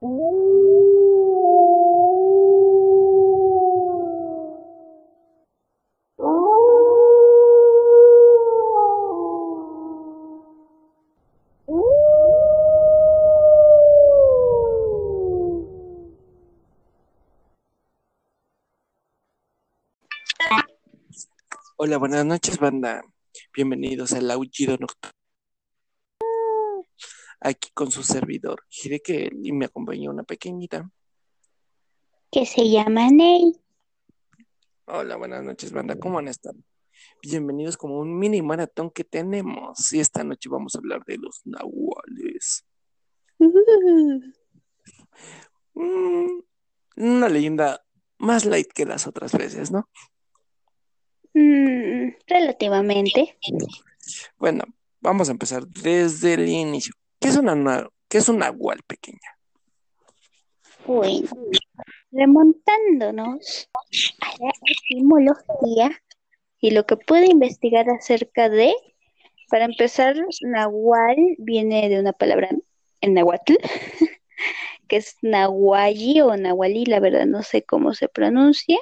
Hola, buenas noches, banda. Bienvenidos al Aullido Nocturno. Aquí con su servidor, que y me acompaña una pequeñita. Que se llama Ney. Hola, buenas noches, banda. ¿Cómo han estado? Bienvenidos como un mini maratón que tenemos. Y esta noche vamos a hablar de los nahuales. Mm, una leyenda más light que las otras veces, ¿no? Mm, relativamente. Bueno, vamos a empezar desde el inicio. ¿Qué es una, qué es una nahual pequeña? Bueno, remontándonos a la etimología y lo que puede investigar acerca de, para empezar, nahual viene de una palabra en nahuatl, que es nahualli o nahualí, la verdad no sé cómo se pronuncia.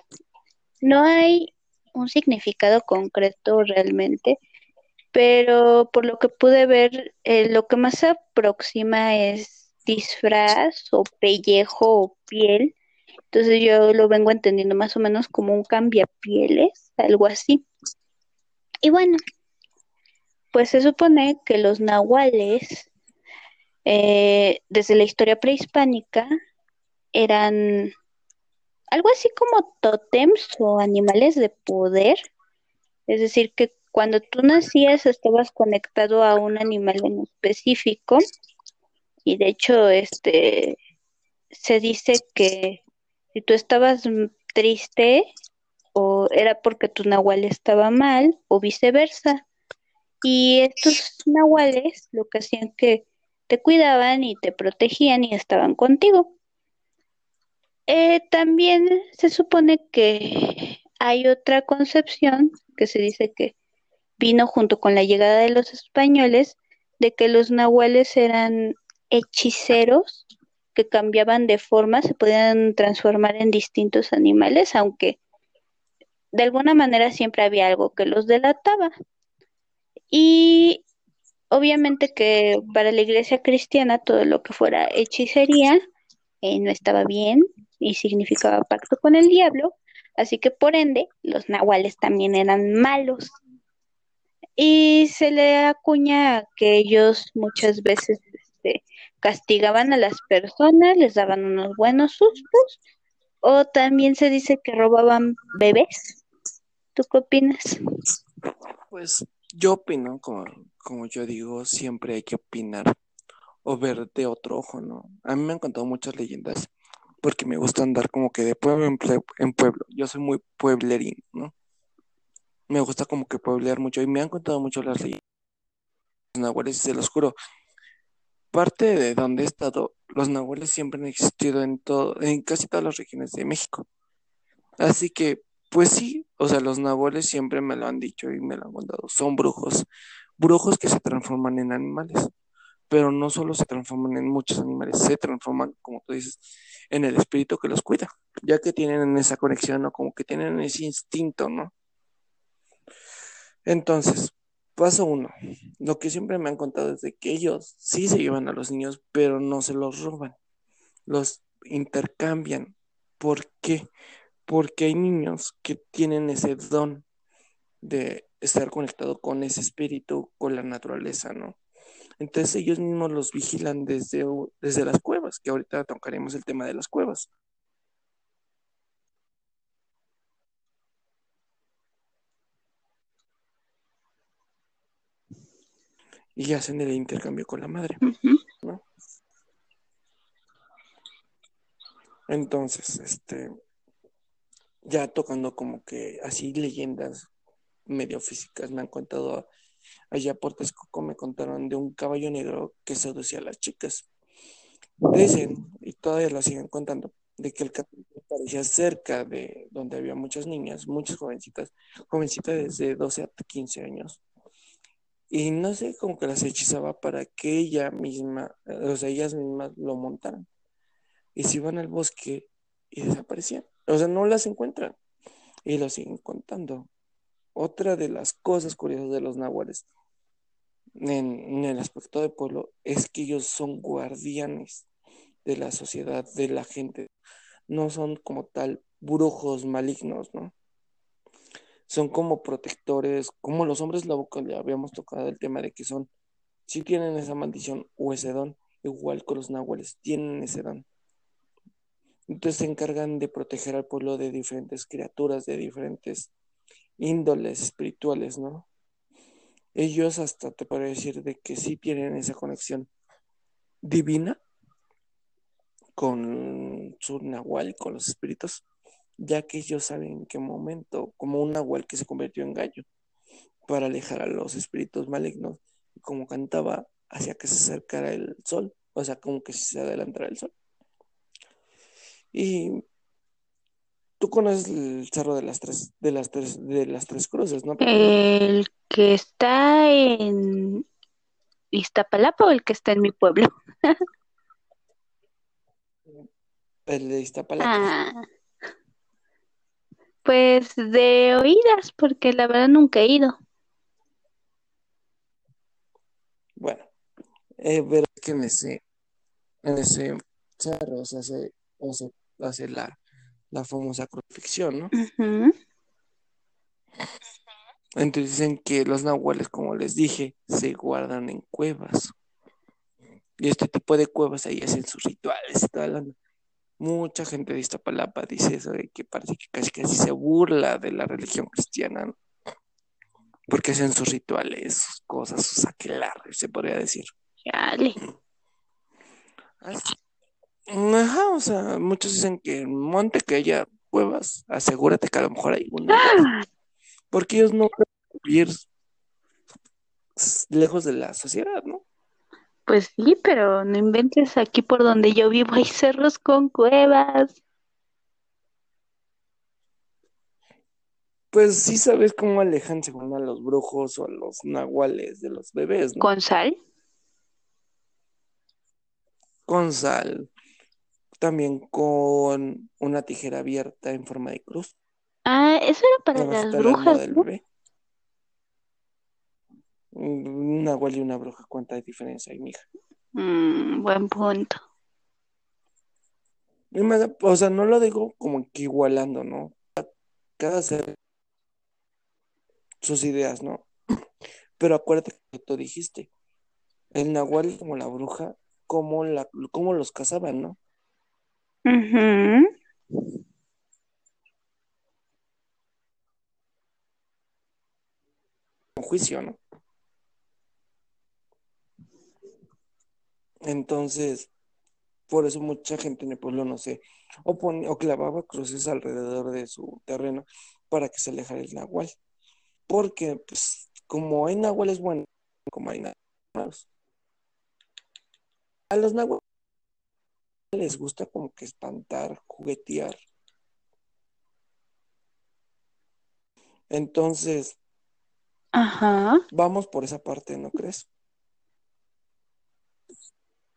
No hay un significado concreto realmente, pero por lo que pude ver, eh, lo que más se aproxima es disfraz o pellejo o piel. Entonces yo lo vengo entendiendo más o menos como un cambiapieles, algo así. Y bueno, pues se supone que los nahuales, eh, desde la historia prehispánica, eran algo así como tótems o animales de poder. Es decir, que cuando tú nacías estabas conectado a un animal en específico y de hecho este se dice que si tú estabas triste o era porque tu nahual estaba mal o viceversa. Y estos nahuales lo que hacían que te cuidaban y te protegían y estaban contigo. Eh, también se supone que hay otra concepción que se dice que vino junto con la llegada de los españoles de que los nahuales eran hechiceros que cambiaban de forma, se podían transformar en distintos animales, aunque de alguna manera siempre había algo que los delataba. Y obviamente que para la iglesia cristiana todo lo que fuera hechicería eh, no estaba bien, y significaba pacto con el diablo, así que por ende los nahuales también eran malos. Y se le acuña que ellos muchas veces este, castigaban a las personas, les daban unos buenos sustos, o también se dice que robaban bebés. ¿Tú qué opinas? Pues yo opino, como, como yo digo, siempre hay que opinar o ver de otro ojo, ¿no? A mí me han contado muchas leyendas porque me gusta andar como que de pueblo en, pueblo. Yo soy muy pueblerín, ¿no? Me gusta como que pueblear mucho y me han contado mucho las leyendas nahuales, se los juro. Parte de donde he estado, los nahuales siempre han existido en todo, en casi todas las regiones de México. Así que, pues sí, o sea, los nahuales siempre me lo han dicho y me lo han contado. Son brujos, brujos que se transforman en animales pero no solo se transforman en muchos animales, se transforman, como tú dices, en el espíritu que los cuida, ya que tienen esa conexión o como que tienen ese instinto, ¿no? Entonces, paso uno, lo que siempre me han contado es de que ellos sí se llevan a los niños, pero no se los roban, los intercambian. ¿Por qué? Porque hay niños que tienen ese don de estar conectado con ese espíritu, con la naturaleza, ¿no? Entonces ellos mismos los vigilan desde, desde las cuevas, que ahorita tocaremos el tema de las cuevas. Y hacen el intercambio con la madre. Entonces, este, ya tocando como que así leyendas medio físicas, me han contado Allá por Texcoco me contaron de un caballo negro que seducía a las chicas. Dicen, y todavía lo siguen contando, de que el caballo aparecía cerca de donde había muchas niñas, muchas jovencitas, jovencitas desde 12 a 15 años. Y no sé, como que las hechizaba para que ella misma, o sea, ellas mismas lo montaran. y se iban al bosque y desaparecían. O sea, no las encuentran y lo siguen contando. Otra de las cosas curiosas de los nahuales en, el aspecto de pueblo es que ellos son guardianes de la sociedad, de la gente. No son como tal brujos malignos, ¿no? Son como protectores, como los hombres lobo que le habíamos tocado el tema de que son, si tienen esa maldición o ese don, igual con los nahuales, tienen ese don. Entonces se encargan de proteger al pueblo de diferentes criaturas, de diferentes índoles espirituales, ¿no? Ellos hasta te puedo decir de que sí tienen esa conexión divina con su nahual, con los espíritus, ya que ellos saben en qué momento, como un nahual que se convirtió en gallo, para alejar a los espíritus malignos, como cantaba, hacia que se acercara el sol, o sea, como que se adelantara el sol. Y tú conoces el cerro de las tres, de las tres, de las tres cruces, ¿no? El que está en Iztapalapa o el que está en mi pueblo. el de Iztapalapa. Ah, pues de oídas, porque la verdad nunca he ido. Bueno, eh, pero que en ese, en ese cerro se hace, o se hace la, la famosa crucifixión, ¿no? Entonces dicen que los nahuales, como les dije, se guardan en cuevas. Y este tipo de cuevas ahí hacen sus rituales y toda la... Mucha gente de esta palapa dice eso de que parece que casi casi se burla de la religión cristiana, ¿no? porque hacen sus rituales, sus cosas, sus aquelarres, se podría decir. Dale. Ajá, o sea, muchos dicen que en monte que haya cuevas, asegúrate que a lo mejor hay una. Porque ellos no pueden vivir lejos de la sociedad, ¿no? Pues sí, pero no inventes aquí por donde yo vivo hay cerros con cuevas. Pues sí sabes cómo alejan según a los brujos o a los nahuales de los bebés, ¿no? ¿Con sal? Con sal también con una tijera abierta en forma de cruz. Ah, eso era para las brujas. Del bebé. Una abuela y una bruja, ¿cuánta diferencia hay, mija? Mm, buen punto. o sea, no lo digo como que igualando, ¿no? Cada ser sus ideas, ¿no? Pero acuérdate que tú dijiste, el nahual como la bruja, como la, cómo los cazaban, ¿no? Un juicio, ¿no? Entonces, por eso mucha gente en el pueblo, no sé, o, o clavaba cruces alrededor de su terreno para que se alejara el nahual. Porque, pues, como hay nahuales buenos, como hay nahuales a los nahuales les gusta como que espantar, juguetear. Entonces, Ajá. vamos por esa parte, ¿no crees?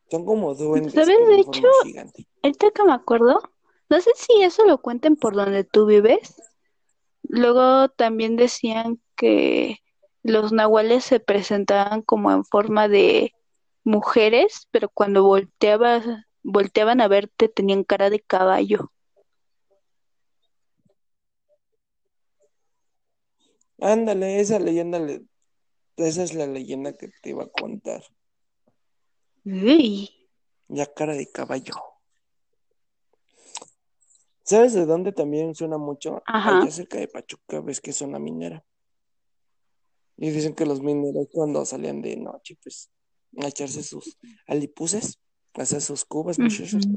Son como duendes. ¿Sabes? De hecho, ahorita que me acuerdo, no sé si eso lo cuenten por donde tú vives. Luego también decían que los nahuales se presentaban como en forma de mujeres, pero cuando volteabas volteaban a verte, tenían cara de caballo. Ándale, esa leyenda, esa es la leyenda que te iba a contar. Uy. Ya cara de caballo. ¿Sabes de dónde también suena mucho? Ajá. Allá cerca de Pachuca, ves que suena minera. Y dicen que los mineros cuando salían de noche, pues, a echarse sus alipuses, hacer sus cubas, muchachos.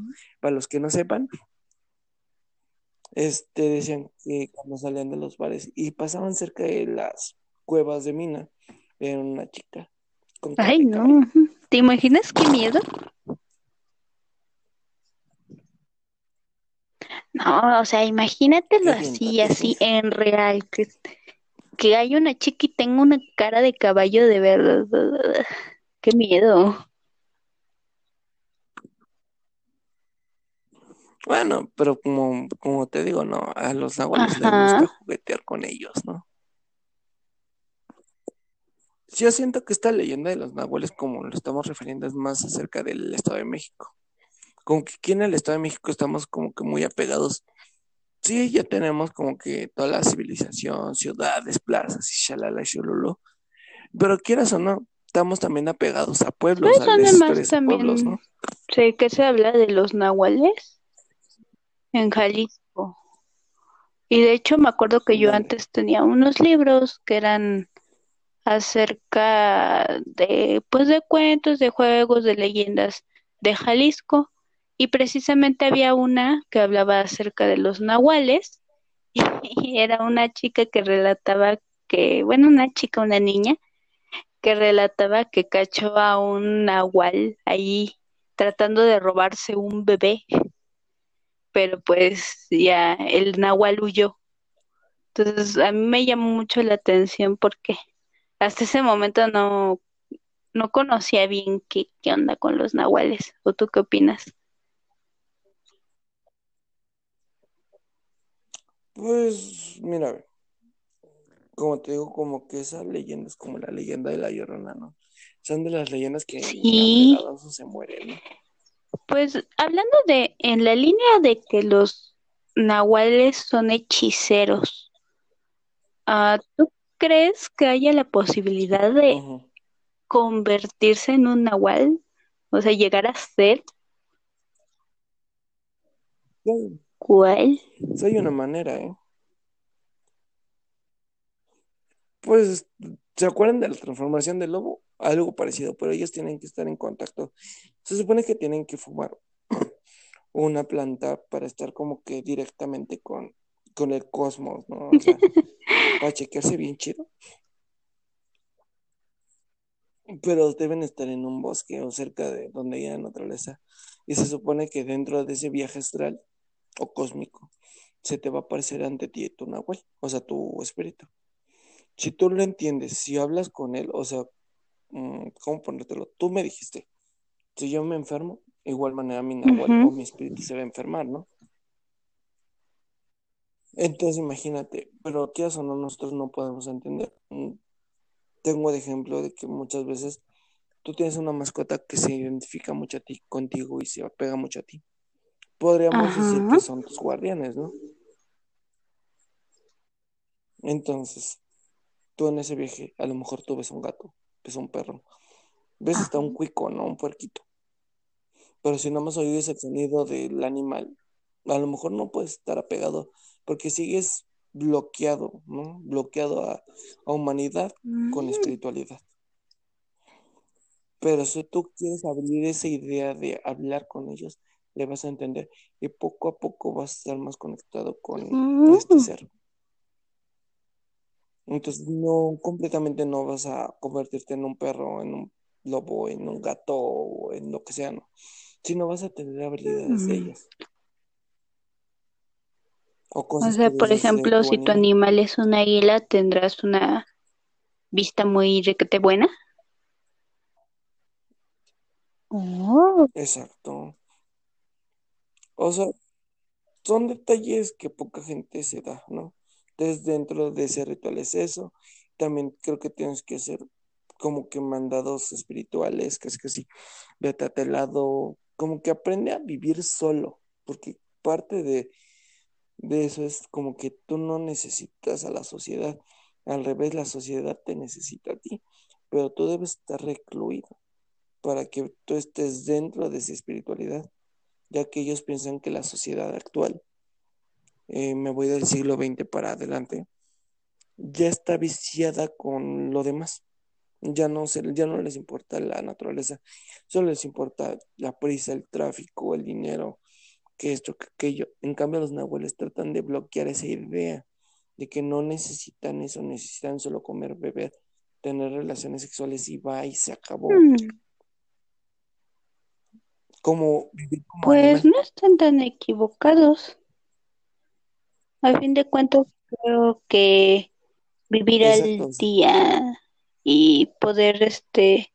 Para los que no sepan, este decían que cuando salían de los bares y pasaban cerca de las cuevas de mina, era una chica. Con Ay, no. ¿Te imaginas qué miedo? No, o sea, imagínatelo así, así en real, que, que hay una chica y tenga una cara de caballo de verdad. Qué miedo. Bueno, pero como, como te digo, no, a los nahuales les gusta juguetear con ellos, ¿no? Yo siento que esta leyenda de los nahuales, como lo estamos refiriendo, es más acerca del Estado de México. Como que aquí en el Estado de México estamos como que muy apegados. Sí, ya tenemos como que toda la civilización, ciudades, plazas y shalala y shululu. Pero quieras o no, estamos también apegados a pueblos, Pues a además pueblos, ¿no? también sé que se habla de los nahuales en Jalisco. Y de hecho me acuerdo que yo antes tenía unos libros que eran acerca de, pues, de cuentos, de juegos, de leyendas de Jalisco. Y precisamente había una que hablaba acerca de los nahuales. Y era una chica que relataba que, bueno, una chica, una niña, que relataba que cachó a un nahual ahí tratando de robarse un bebé, pero pues ya el nahual huyó. Entonces a mí me llamó mucho la atención porque hasta ese momento no, no conocía bien qué, qué onda con los nahuales. ¿O tú qué opinas? Pues, mira, como te digo, como que esa leyenda es como la leyenda de la Llorona, ¿no? Son de las leyendas que Sí, o se mueren, ¿no? pues hablando de, en la línea de que los nahuales son hechiceros, ah, ¿tú crees que haya la posibilidad de convertirse en un nahual? O sea, llegar a ser Sí, cual. sí hay una manera, ¿eh? Pues, ¿se acuerdan de la transformación del lobo? Algo parecido, pero ellos tienen que estar en contacto. Se supone que tienen que fumar una planta para estar como que directamente con, con el cosmos, ¿no? O sea, para chequearse bien chido. Pero deben estar en un bosque o cerca de donde haya naturaleza. Y se supone que dentro de ese viaje astral o cósmico se te va a aparecer ante ti tu nahual, o sea, tu espíritu. Si tú lo entiendes, si hablas con él, o sea, mm, ¿cómo ponértelo? Tú me dijiste, si yo me enfermo, igual manera mi nahual o mi espíritu se va a enfermar, ¿no? Entonces imagínate, pero qué o no, nosotros no podemos entender. Mm, Tengo de ejemplo de que muchas veces tú tienes una mascota que se identifica mucho a ti, contigo y se apega mucho a ti. Podríamos decir que son tus guardianes, ¿no? Entonces, tú en ese viaje, a lo mejor tú ves un gato, ves un perro, ves hasta un cuico, ¿no? Un puerquito. Pero si no más oyes el sonido del animal, a lo mejor no puedes estar apegado porque sigues bloqueado, ¿no? Bloqueado a, a humanidad con espiritualidad. Pero si tú quieres abrir esa idea de hablar con ellos, le vas a entender y poco a poco vas a estar más conectado con este ser. Entonces, no, completamente no vas a convertirte en un perro, en un lobo, en un gato o en lo que sea, ¿no? Sino vas a tener habilidades de ellas o sea, por ejemplo, tu si tu animal. animal es un águila, tendrás una vista muy requete buena. Oh. Exacto. O sea, son detalles que poca gente se da, ¿no? Entonces, dentro de ese ritual es eso. También creo que tienes que hacer como que mandados espirituales, que es que sí, vete a tal lado, como que aprende a vivir solo, porque parte de, de eso es como que tú no necesitas a la sociedad, al revés, la sociedad te necesita a ti, pero tú debes estar recluido para que tú estés dentro de esa espiritualidad, ya que ellos piensan que la sociedad actual, eh, me voy del siglo XX para adelante, ya está viciada con lo demás. Ya no, se, ya no les importa la naturaleza, solo les importa la prisa, el tráfico, el dinero, que esto, que aquello. En cambio, los nahuales tratan de bloquear esa idea de que no necesitan eso, necesitan solo comer, beber, tener relaciones sexuales y va y se acabó. Mm, Como vivir como Pues animal. no están tan equivocados. A fin de cuentas, creo que vivir Exacto. al día y poder este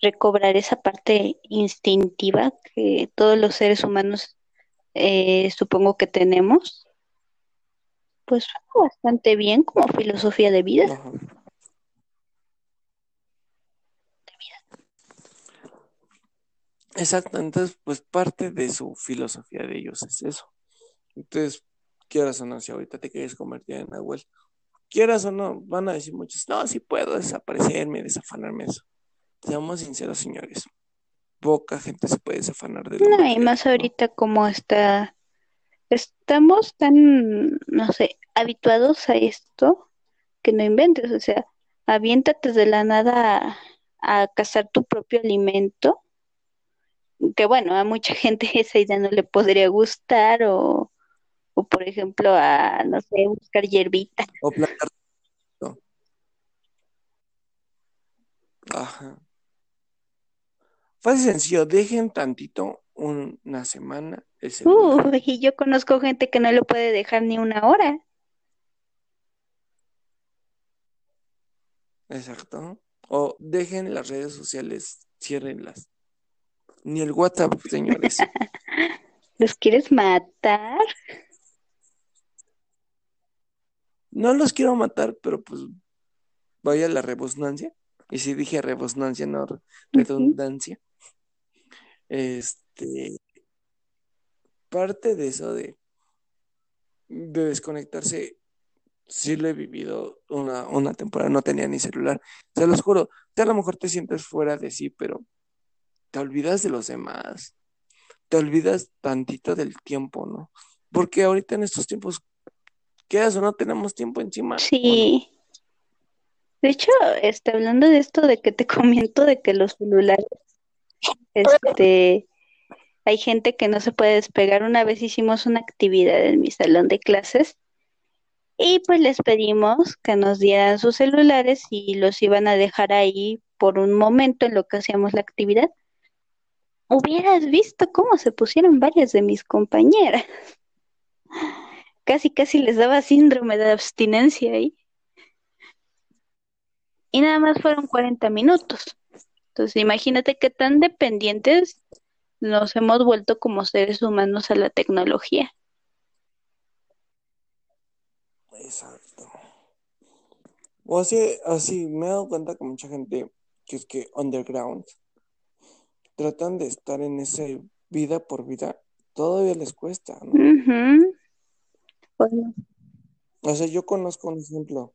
recobrar esa parte instintiva que todos los seres humanos eh, supongo que tenemos, pues bastante bien como filosofía de vida. Ajá. Exacto, entonces pues parte de su filosofía de ellos es eso. Entonces, quieras o no, si ahorita te quieres convertir en Nahuel, quieras o no, van a decir muchos, no, sí puedo desaparecerme, desafanarme eso. Seamos sinceros, señores. Poca gente se puede desafanar de lo No, y más ahorita como está, estamos tan, no sé, habituados a esto que no inventes, o sea, aviéntate de la nada a, a cazar tu propio alimento, que bueno, a mucha gente esa idea no le podría gustar, o, o por ejemplo a, no sé, buscar hierbita. O plantar. Ajá. Fácil sencillo, dejen tantito una semana. Uh, y yo conozco gente que no lo puede dejar ni una hora. Exacto. O dejen las redes sociales, ciérrenlas. Ni el WhatsApp, señores. ¿Los quieres matar? No los quiero matar, pero pues vaya la rebusnancia. Y si dije rebusnancia, no redundancia. Este, parte de eso de, de desconectarse, sí lo he vivido una, una temporada, no tenía ni celular. Se los juro, a lo mejor te sientes fuera de sí, pero te olvidas de los demás. Te olvidas tantito del tiempo, ¿no? Porque ahorita en estos tiempos, quedas o no tenemos tiempo encima. Sí. De hecho, está hablando de esto de que te comento de que los celulares, este, hay gente que no se puede despegar. Una vez hicimos una actividad en mi salón de clases y pues les pedimos que nos dieran sus celulares y los iban a dejar ahí por un momento en lo que hacíamos la actividad. Hubieras visto cómo se pusieron varias de mis compañeras. Casi, casi les daba síndrome de abstinencia ahí. Y nada más fueron 40 minutos. Entonces, imagínate qué tan dependientes nos hemos vuelto como seres humanos a la tecnología. Exacto. O así, así me he dado cuenta que mucha gente que es que underground tratan de estar en esa vida por vida, todavía les cuesta, ¿no? Bueno, O sea, yo conozco un ejemplo,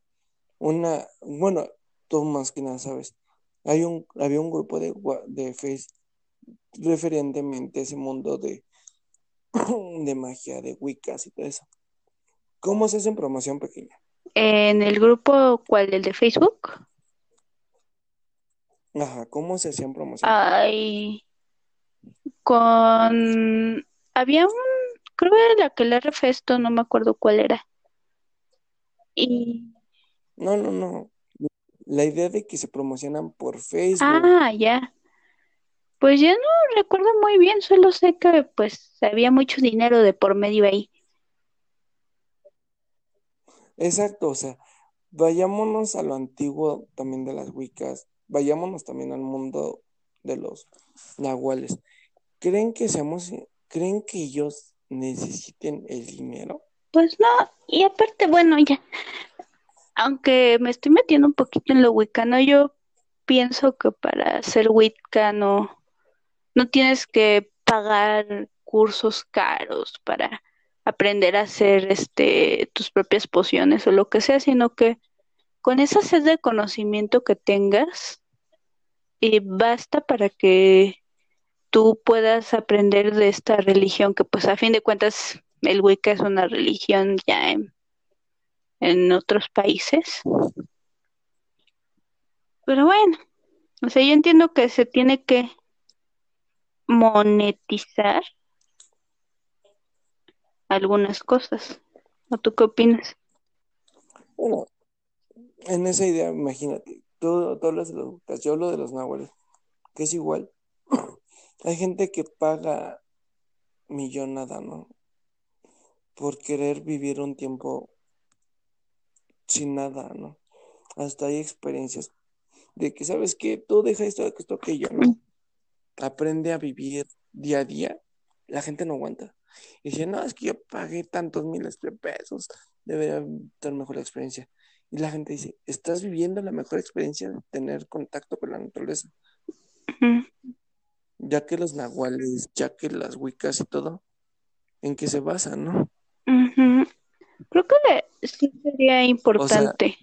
una, bueno, tú más que nada sabes, hay un, había un grupo de, de Face referentemente a ese mundo de, de magia, de Wiccas y todo eso. ¿Cómo se hace en promoción pequeña? en el grupo, ¿cuál? ¿El de Facebook? Ajá, ¿cómo se hacía en promoción? Ay, con... Había un, creo que era la que le Festo, no me acuerdo cuál era. Y... No, no, no. La idea de que se promocionan por Facebook. Ah, ya. Pues ya no recuerdo muy bien, solo sé que pues había mucho dinero de por medio ahí. Exacto, o sea, vayámonos a lo antiguo también de las Wiccas, vayámonos también al mundo de los nahuales. ¿Creen que seamos, creen que ellos necesiten el dinero? Pues no, y aparte, bueno, ya, aunque me estoy metiendo un poquito en lo wicano, yo pienso que para ser wicca no, tienes que pagar cursos caros para aprender a hacer este tus propias pociones o lo que sea, sino que con esa sed de conocimiento que tengas, eh, basta para que tú puedas aprender de esta religión que pues a fin de cuentas el Wicca es una religión ya en, en otros países. Pero bueno, o sea, yo entiendo que se tiene que monetizar algunas cosas. ¿O tú qué opinas? Bueno, en esa idea, imagínate, tú, tú hablas yo hablo de los nahuales, que es igual. Hay gente que paga millonada, ¿no? Por querer vivir un tiempo sin nada, ¿no? Hasta hay experiencias de que, ¿sabes qué? Tú deja esto, esto, aquello, ¿no? Aprende a vivir día a día. La gente no aguanta. Y decían, no, es que yo pagué tantos miles de pesos, debería estar mejor la experiencia. Y la gente dice, estás viviendo la mejor experiencia de tener contacto con la naturaleza. Ya que los nahuales, ya que las wicas y todo, ¿en qué se basan, no? Creo que sí sería importante.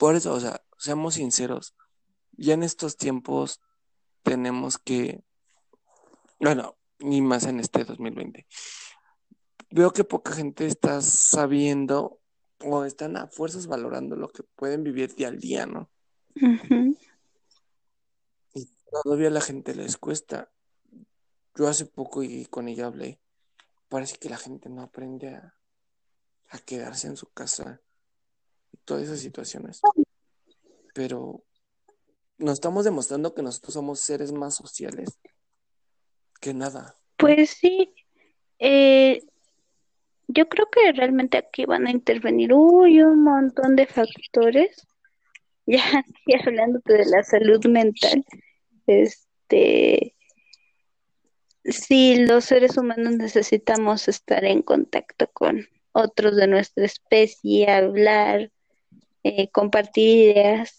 por eso, o sea, seamos sinceros, ya en estos tiempos tenemos que, bueno, ni más en este 2020. Veo que poca gente está sabiendo o están a fuerzas valorando lo que pueden vivir día al día, ¿no? Y todavía a la gente les cuesta. Yo hace poco y con ella hablé, parece que la gente no aprende a, quedarse en su casa y todas esas situaciones. Pero nos estamos demostrando que nosotros somos seres más sociales que nada. Pues sí, eh, yo creo que realmente aquí van a intervenir uy, un montón de factores. Ya, ya hablándote de la salud mental, este, si los seres humanos necesitamos estar en contacto con otros de nuestra especie, hablar, eh, compartir ideas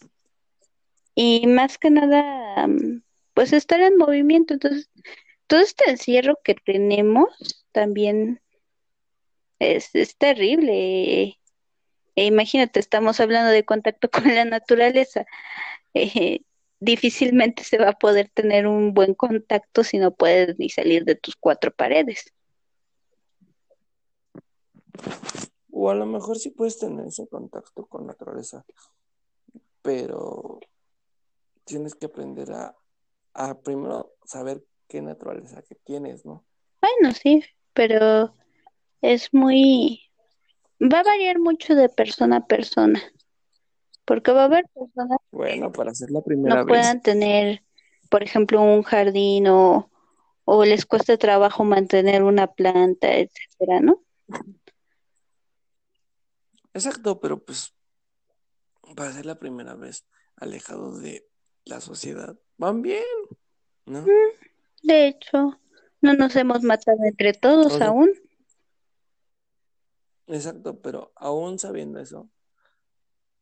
y más que nada, mm, pues estar en movimiento. Entonces, todo este encierro que tenemos también es, es terrible. E imagínate, estamos hablando de contacto con la naturaleza. Eh, difícilmente se va a poder tener un buen contacto si no puedes ni salir de tus cuatro paredes. O a lo mejor sí puedes tener ese contacto con la naturaleza, pero tienes que aprender a, a primero saber qué naturaleza que tienes, ¿no? Bueno, sí, pero es muy... Va a variar mucho de persona a persona, porque va a haber personas bueno, para hacer la primera no puedan tener, por ejemplo, un jardín o, o les cueste trabajo mantener una planta, etcétera, ¿no? Exacto, pero pues para ser la primera vez alejado de la sociedad, van bien, ¿no? De hecho, no nos hemos matado entre todos aún. Exacto, pero aún sabiendo eso,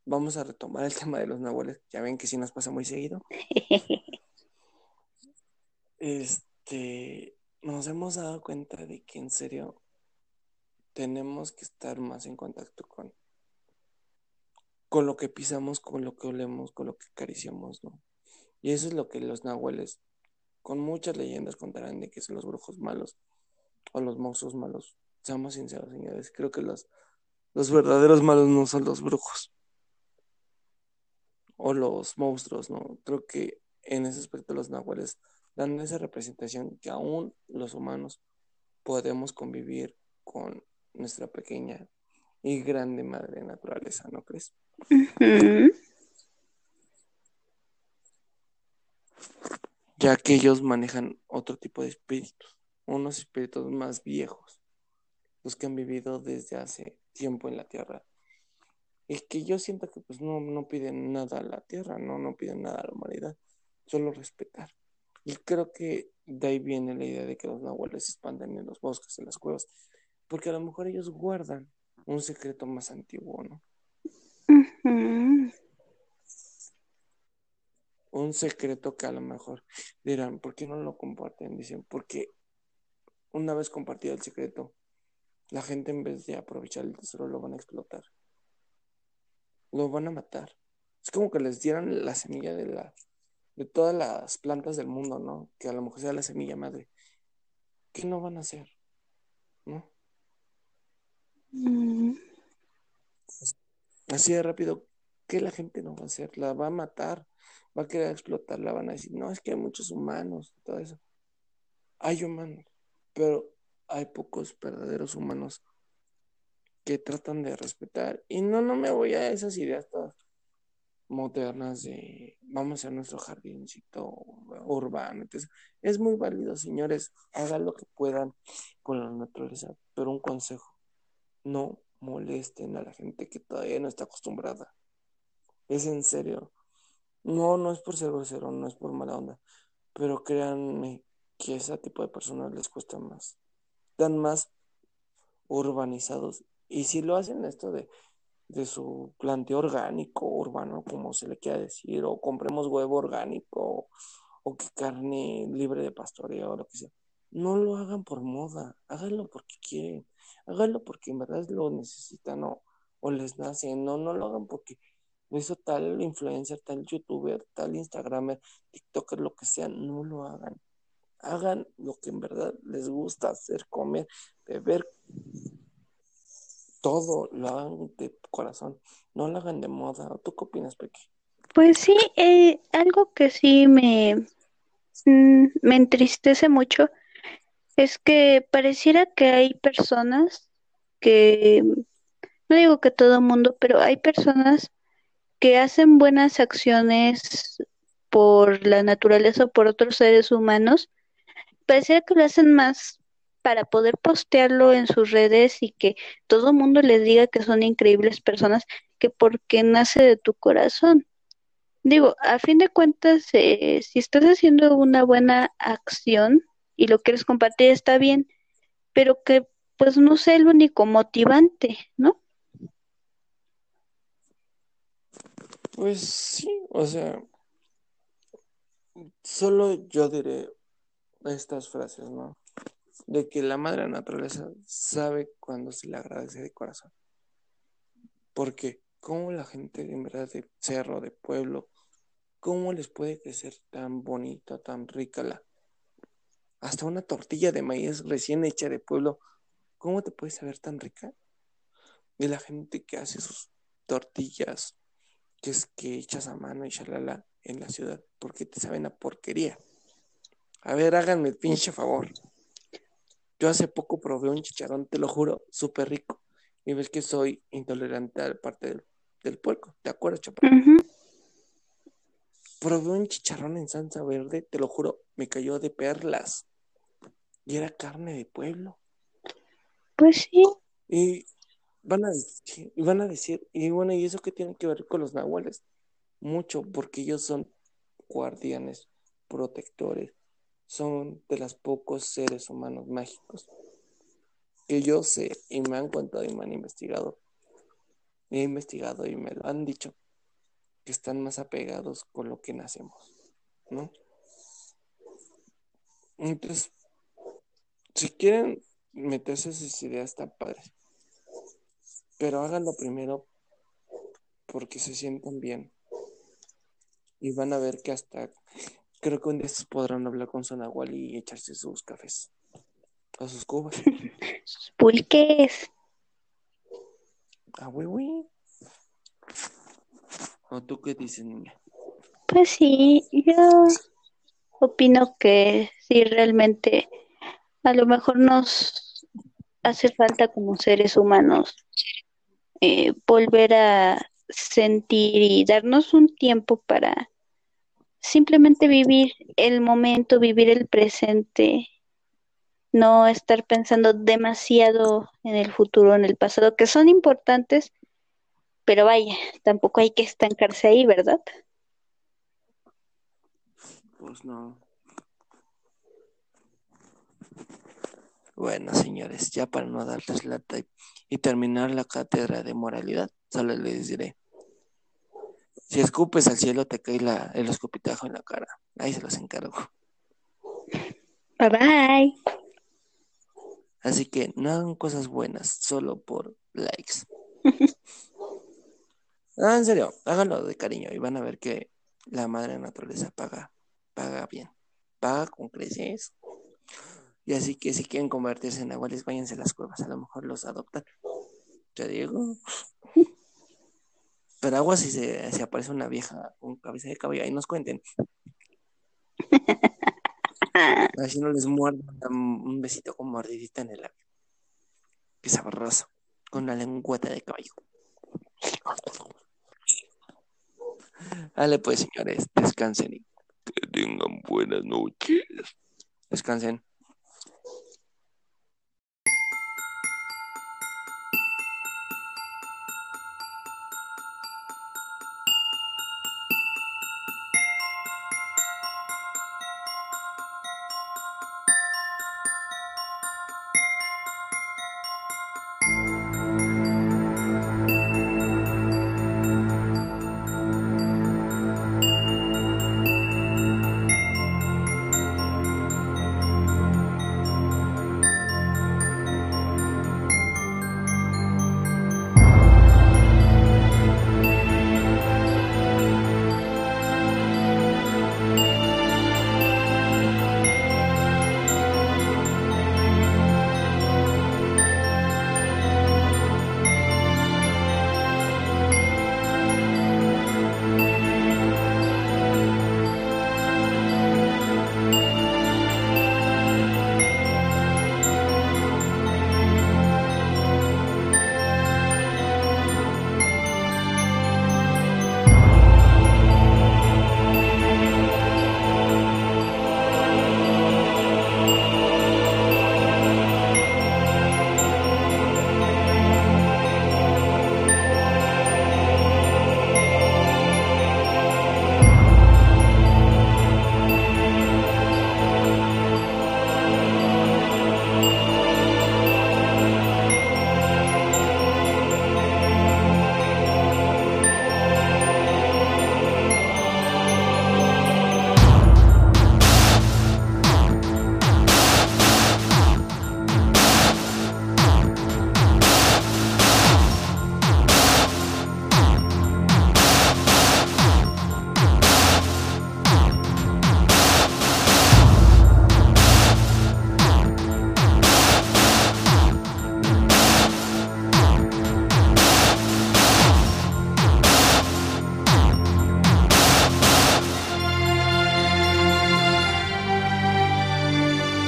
vamos a retomar el tema de los nahuales. Ya ven que sí nos pasa muy seguido. este, nos hemos dado cuenta de que en serio tenemos que estar más en contacto con, con lo que pisamos, con lo que olemos, con lo que acariciamos, ¿no? Y eso es lo que los nahuales, con muchas leyendas, contarán de que son los brujos malos o los monstruos malos. Seamos sinceros, señores. Creo que los, los verdaderos malos no son los brujos o los monstruos, ¿no? Creo que en ese aspecto los nahuales dan esa representación que aún los humanos podemos convivir con nuestra pequeña y grande madre naturaleza, ¿no crees? ya que ellos manejan otro tipo de espíritus, unos espíritus más viejos, los que han vivido desde hace tiempo en la tierra. Y que yo siento que pues no, no piden nada a la tierra, no, no piden nada a la humanidad, solo respetar. Y creo que de ahí viene la idea de que los nahuales se expanden en los bosques, en las cuevas, porque a lo mejor ellos guardan un secreto más antiguo, ¿no? un secreto que a lo mejor dirán, ¿por qué no lo comparten? Dicen, porque una vez compartido el secreto, la gente en vez de aprovechar el tesoro lo van a explotar. Lo van a matar. Es como que les dieran la semilla de la de todas las plantas del mundo, ¿no? Que a lo mejor sea la semilla madre. ¿Qué no van a hacer? ¿No? Mm. Así de rápido, ¿qué la gente no va a hacer? La va a matar va a querer explotarla, van a decir, no, es que hay muchos humanos, todo eso. Hay humanos, pero hay pocos verdaderos humanos que tratan de respetar. Y no, no me voy a esas ideas todas modernas de vamos a nuestro jardincito urbano. Entonces, es muy válido, señores, hagan lo que puedan con la naturaleza, pero un consejo, no molesten a la gente que todavía no está acostumbrada. Es en serio. No, no es por ser grosero, no es por mala onda, pero créanme que ese tipo de personas les cuesta más. Están más urbanizados. Y si lo hacen esto de, de su planteo orgánico, urbano, como se le quiera decir, o compremos huevo orgánico, o que carne libre de pastoreo, lo que sea, no lo hagan por moda, háganlo porque quieren, háganlo porque en verdad lo necesitan o, o les nace, no, no lo hagan porque lo hizo tal influencer, tal youtuber, tal instagramer, tiktoker, lo que sea, no lo hagan. Hagan lo que en verdad les gusta hacer, comer, beber, todo lo hagan de corazón, no lo hagan de moda. ¿Tú qué opinas, Peque? Pues sí, eh, algo que sí me, mm, me entristece mucho es que pareciera que hay personas que, no digo que todo el mundo, pero hay personas que hacen buenas acciones por la naturaleza o por otros seres humanos, pareciera que lo hacen más para poder postearlo en sus redes y que todo mundo les diga que son increíbles personas, que porque nace de tu corazón. Digo, a fin de cuentas, eh, si estás haciendo una buena acción y lo quieres compartir, está bien, pero que pues no sea el único motivante, ¿no? Pues sí, o sea, solo yo diré estas frases, ¿no? De que la madre naturaleza sabe cuando se le agradece de corazón. Porque, ¿cómo la gente en verdad de cerro, de pueblo, cómo les puede crecer tan bonita, tan rica la. Hasta una tortilla de maíz recién hecha de pueblo, ¿cómo te puede saber tan rica? De la gente que hace sus tortillas, que es que echas a mano y shalala en la ciudad, porque te saben a porquería. A ver, háganme el pinche favor. Yo hace poco probé un chicharrón, te lo juro, súper rico. Y ves que soy intolerante a la parte del, del puerco, ¿te acuerdas, chaparro? Probé un chicharrón en salsa verde, te lo juro, me cayó de perlas. Y era carne de pueblo. Pues sí, Y van a decir, y van a decir, y bueno, ¿y eso qué tiene que ver con los nahuales? Mucho, porque ellos son guardianes, protectores, son de los pocos seres humanos mágicos que yo sé y me han contado y me han investigado. He investigado y me lo han dicho que están más apegados con lo que nacemos, ¿no? Entonces, si quieren meterse esas ideas, está padre. Pero háganlo primero porque se sientan bien. Y van a ver que hasta, creo que un día estos podrán hablar con su nahual y echarse sus cafés. O sus cubas. sus pulques. Ah, güey, güey. ¿O tú qué dices, niña? Pues sí, yo opino que sí, realmente a lo mejor nos hace falta como seres humanos eh, volver a sentir y darnos un tiempo para simplemente vivir el momento, vivir el presente, no estar pensando demasiado en el futuro, en el pasado, que son importantes, pero vaya, tampoco hay que estancarse ahí, ¿verdad? Pues no. Bueno, señores, ya para no darles lata y, y terminar la cátedra de moralidad, solo les diré. Si escupes al cielo, te cae la, el escupitajo en la cara. Ahí se los encargo. Bye bye. Así que no hagan cosas buenas solo por likes. Ah, en serio, háganlo de cariño y van a ver que la madre naturaleza paga, paga bien, paga con creces. Y así que si quieren convertirse en aguales, váyanse a las cuevas, a lo mejor los adoptan. Te digo. Pero agua si se, aparece una vieja con cabeza de caballo, ahí nos cuenten. Así no les muerdan un besito con mordidita en el labio. Qué sabroso. Con la lengüeta de caballo. Dale pues, señores, descansen y que tengan buenas noches. Descansen.